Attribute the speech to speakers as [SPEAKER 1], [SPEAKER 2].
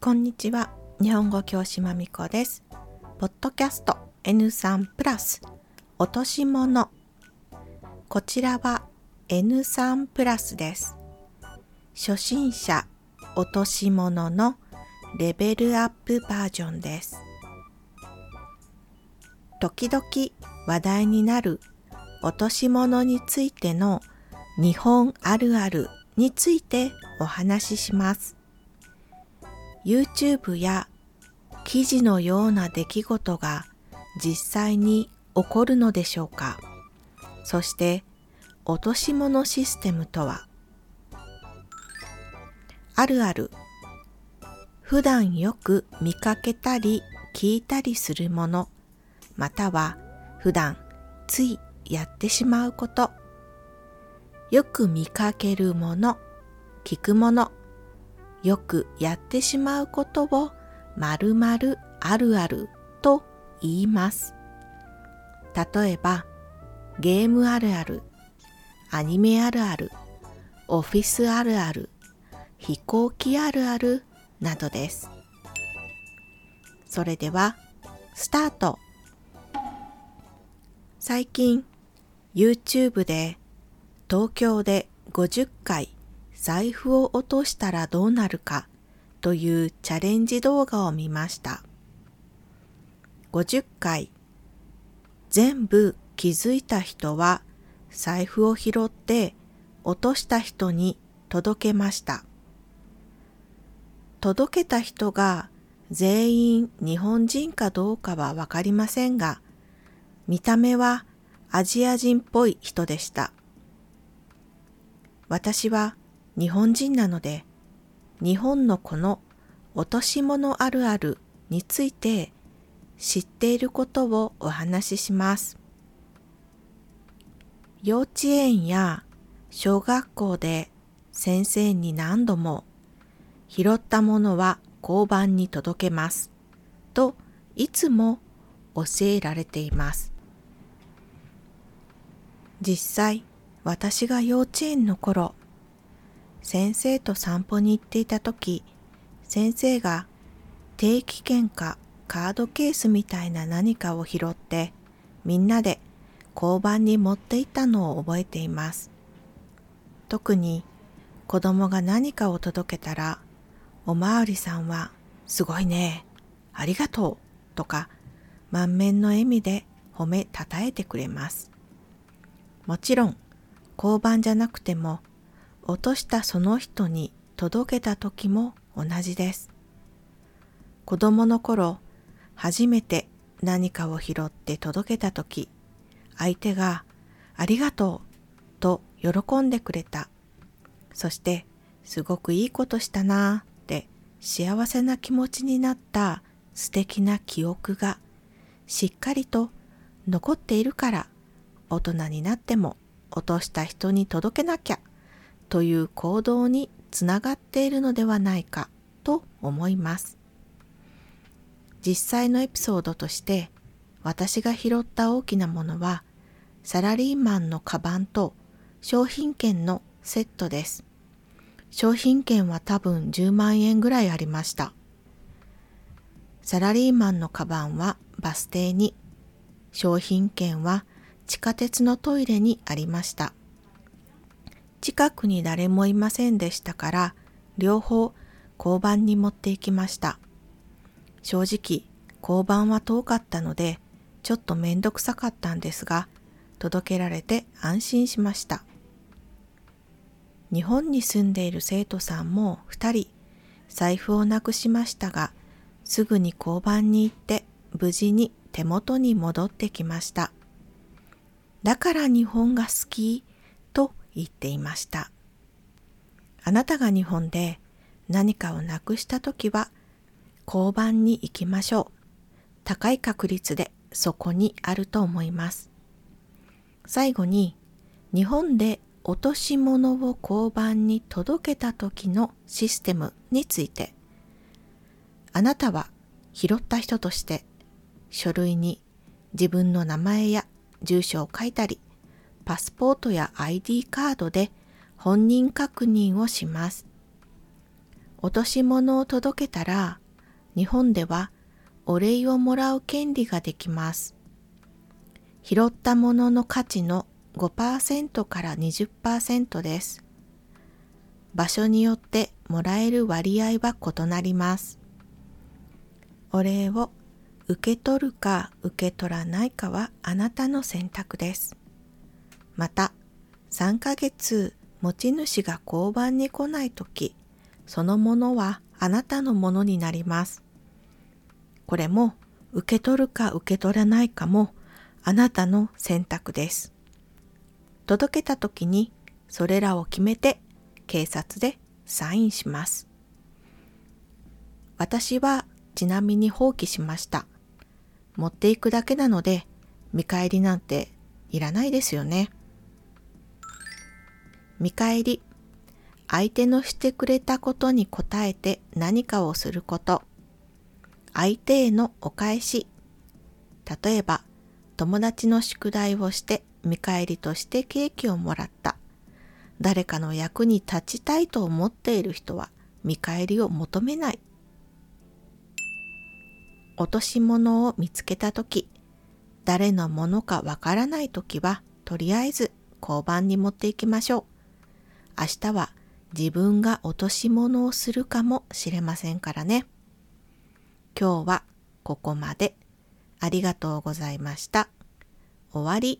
[SPEAKER 1] こんにちは。日本語教師まみこです。ポッドキャスト N3 プラス。落とし物こちらは N3 プラスです。初心者落とし物のレベルアップバージョンです。時々話題になる落とし物についての日本あるあるについてお話しします。YouTube や記事のような出来事が実際に起こるのでしょうか。そして落とし物システムとは？あるある。普段よく見かけたり聞いたりするものまたは普段ついやってしまうこと。よく見かけるもの聞くものよくやってしまうことを〇〇あるあると言います。例えば、ゲームあるある、アニメあるある、オフィスあるある、飛行機あるあるなどです。それでは、スタート最近、YouTube で東京で50回財布を落としたらどうなるかというチャレンジ動画を見ました。50回全部気づいた人は財布を拾って落とした人に届けました。届けた人が全員日本人かどうかはわかりませんが、見た目はアジア人っぽい人でした。私は日本人なので、日本のこの落とし物あるあるについて知っていることをお話しします。幼稚園や小学校で先生に何度も拾ったものは交番に届けますといつも教えられています。実際私が幼稚園の頃先生と散歩に行っていた時先生が定期券かカードケースみたいな何かを拾ってみんなで交番に持っていったのを覚えています。特に子供が何かを届けたらおまわりさんはすごいね、ありがとうとか満面の笑みで褒めたたえてくれます。もちろん交番じゃなくても落としたその人に届けた時も同じです。子供の頃、初めて何かを拾って届けた時、相手がありがとうと喜んでくれた。そしてすごくいいことしたなーって幸せな気持ちになった素敵な記憶がしっかりと残っているから大人になっても落とした人に届けなきゃという行動につながっているのではないかと思います。実際のエピソードとして私が拾った大きなものはサラリーマンのカバンと商品券のセットです。商品券は多分10万円ぐらいありました。サラリーマンのカバンはバス停に、商品券は地下鉄のトイレにありました。近くに誰もいませんでしたから、両方交番に持って行きました。正直、交番は遠かったので、ちょっとめんどくさかったんですが、届けられて安心しました。日本に住んでいる生徒さんも2人、財布をなくしましたが、すぐに交番に行って無事に手元に戻ってきました。だから日本が好きと言っていました。あなたが日本で何かをなくしたときは交番に行きましょう。高い確率でそこにあると思います。最後に日本で落とし物を交番に届けた時のシステムについてあなたは拾った人として書類に自分の名前や住所を書いたりパスポートや ID カードで本人確認をします。落とし物を届けたら、日本ではお礼をもらう権利ができます。拾ったものの価値の5%から20%です。場所によってもらえる割合は異なります。お礼を受け取るか受け取らないかはあなたの選択です。また、3ヶ月持ち主が交番に来ないとき、そのものはあなたのものになります。これも受け取るか受け取らないかもあなたの選択です。届けたときにそれらを決めて警察でサインします。私はちなみに放棄しました。持っていくだけなので見返りなんていらないですよね。見返り。相手のしてくれたことに応えて何かをすること。相手へのお返し。例えば、友達の宿題をして見返りとしてケーキをもらった。誰かの役に立ちたいと思っている人は見返りを求めない。落とし物を見つけた時、誰のものかわからない時は、とりあえず交番に持っていきましょう。明日は自分が落とし物をするかもしれませんからね。今日はここまで。ありがとうございました。終わり。